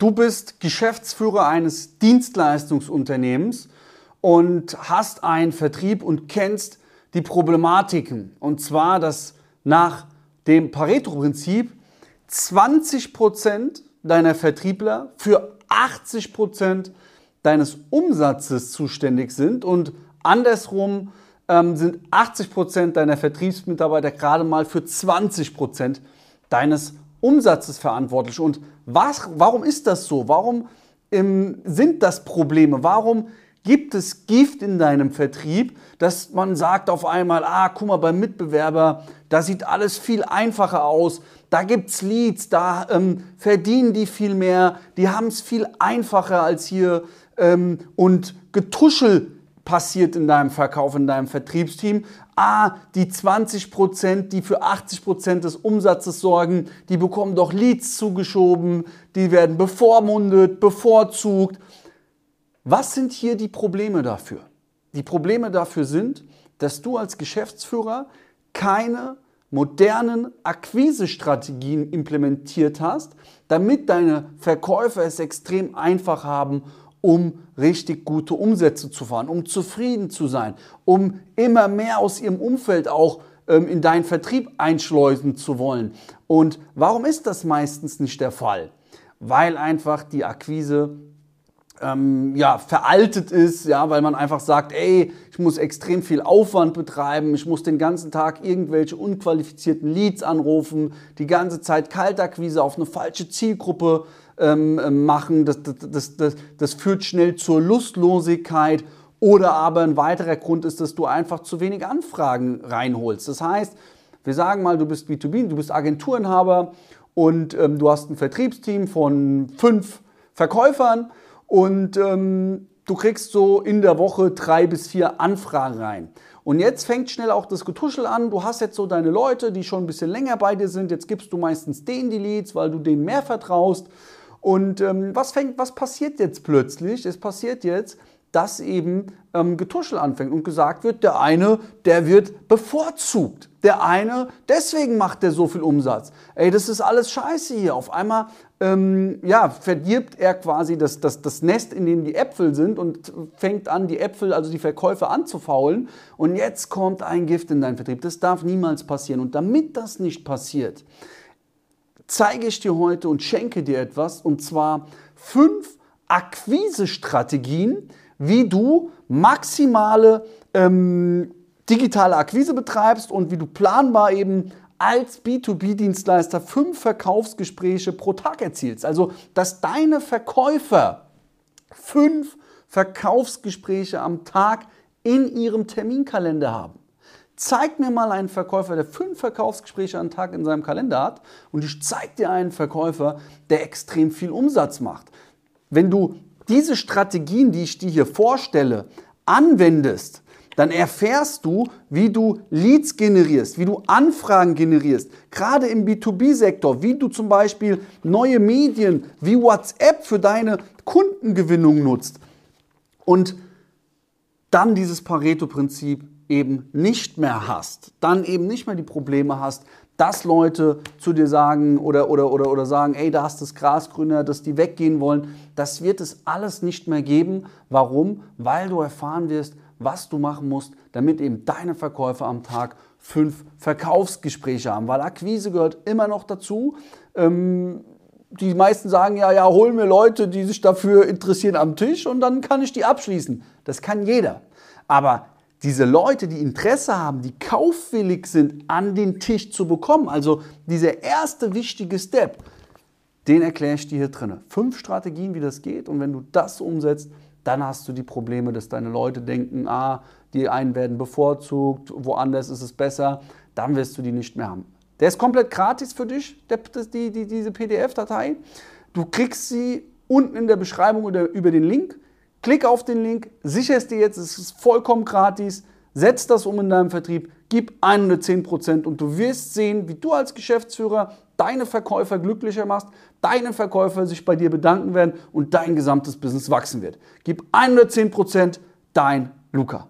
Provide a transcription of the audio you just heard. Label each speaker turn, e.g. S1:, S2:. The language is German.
S1: Du bist Geschäftsführer eines Dienstleistungsunternehmens und hast einen Vertrieb und kennst die Problematiken. Und zwar, dass nach dem Pareto-Prinzip 20% deiner Vertriebler für 80% deines Umsatzes zuständig sind und andersrum ähm, sind 80% deiner Vertriebsmitarbeiter gerade mal für 20% deines Umsatzes verantwortlich. Und was, warum ist das so? Warum ähm, sind das Probleme? Warum gibt es Gift in deinem Vertrieb, dass man sagt auf einmal, ah, guck mal, beim Mitbewerber, da sieht alles viel einfacher aus, da gibt es Leads, da ähm, verdienen die viel mehr, die haben es viel einfacher als hier ähm, und Getuschel passiert in deinem Verkauf, in deinem Vertriebsteam. Ah, die 20 Prozent, die für 80 Prozent des Umsatzes sorgen, die bekommen doch Leads zugeschoben, die werden bevormundet, bevorzugt. Was sind hier die Probleme dafür? Die Probleme dafür sind, dass du als Geschäftsführer keine modernen Akquisestrategien implementiert hast, damit deine Verkäufer es extrem einfach haben, um richtig gute Umsätze zu fahren, um zufrieden zu sein, um immer mehr aus ihrem Umfeld auch ähm, in deinen Vertrieb einschleusen zu wollen. Und warum ist das meistens nicht der Fall? Weil einfach die Akquise ähm, ja, veraltet ist, ja, weil man einfach sagt, ey, ich muss extrem viel Aufwand betreiben, ich muss den ganzen Tag irgendwelche unqualifizierten Leads anrufen, die ganze Zeit Kaltakquise auf eine falsche Zielgruppe ähm, ähm machen, das, das, das, das führt schnell zur Lustlosigkeit. Oder aber ein weiterer Grund ist, dass du einfach zu wenig Anfragen reinholst. Das heißt, wir sagen mal, du bist B2B, du bist Agenturinhaber und ähm, du hast ein Vertriebsteam von fünf Verkäufern und ähm, du kriegst so in der Woche drei bis vier Anfragen rein. Und jetzt fängt schnell auch das Getuschel an. Du hast jetzt so deine Leute, die schon ein bisschen länger bei dir sind. Jetzt gibst du meistens denen die Leads, weil du denen mehr vertraust. Und ähm, was, fängt, was passiert jetzt plötzlich? Es passiert jetzt, dass eben ähm, Getuschel anfängt und gesagt wird, der eine, der wird bevorzugt. Der eine, deswegen macht der so viel Umsatz. Ey, das ist alles scheiße hier. Auf einmal ähm, ja, verdirbt er quasi das, das, das Nest, in dem die Äpfel sind und fängt an, die Äpfel, also die Verkäufe anzufaulen. Und jetzt kommt ein Gift in deinen Vertrieb. Das darf niemals passieren. Und damit das nicht passiert, zeige ich dir heute und schenke dir etwas, und zwar fünf Akquisestrategien, wie du maximale ähm, digitale Akquise betreibst und wie du planbar eben als B2B-Dienstleister fünf Verkaufsgespräche pro Tag erzielst. Also, dass deine Verkäufer fünf Verkaufsgespräche am Tag in ihrem Terminkalender haben. Zeig mir mal einen Verkäufer, der fünf Verkaufsgespräche am Tag in seinem Kalender hat und ich zeig dir einen Verkäufer, der extrem viel Umsatz macht. Wenn du diese Strategien, die ich dir hier vorstelle, anwendest, dann erfährst du, wie du Leads generierst, wie du Anfragen generierst, gerade im B2B-Sektor, wie du zum Beispiel neue Medien wie WhatsApp für deine Kundengewinnung nutzt und dann dieses Pareto-Prinzip eben nicht mehr hast, dann eben nicht mehr die Probleme hast, dass Leute zu dir sagen oder, oder, oder, oder sagen, ey, da hast das Gras grüner, dass die weggehen wollen. Das wird es alles nicht mehr geben. Warum? Weil du erfahren wirst, was du machen musst, damit eben deine Verkäufer am Tag fünf Verkaufsgespräche haben. Weil Akquise gehört immer noch dazu. Ähm, die meisten sagen ja, ja, hol mir Leute, die sich dafür interessieren am Tisch und dann kann ich die abschließen. Das kann jeder. Aber diese Leute, die Interesse haben, die kaufwillig sind, an den Tisch zu bekommen, also dieser erste wichtige Step, den erkläre ich dir hier drin. Fünf Strategien, wie das geht und wenn du das umsetzt, dann hast du die Probleme, dass deine Leute denken, ah, die einen werden bevorzugt, woanders ist es besser, dann wirst du die nicht mehr haben. Der ist komplett gratis für dich, der, die, die, diese PDF-Datei. Du kriegst sie unten in der Beschreibung oder über den Link. Klick auf den Link, sicherst dir jetzt, es ist vollkommen gratis, setz das um in deinem Vertrieb, gib 110% und du wirst sehen, wie du als Geschäftsführer deine Verkäufer glücklicher machst, deine Verkäufer sich bei dir bedanken werden und dein gesamtes Business wachsen wird. Gib 110%, dein Luca.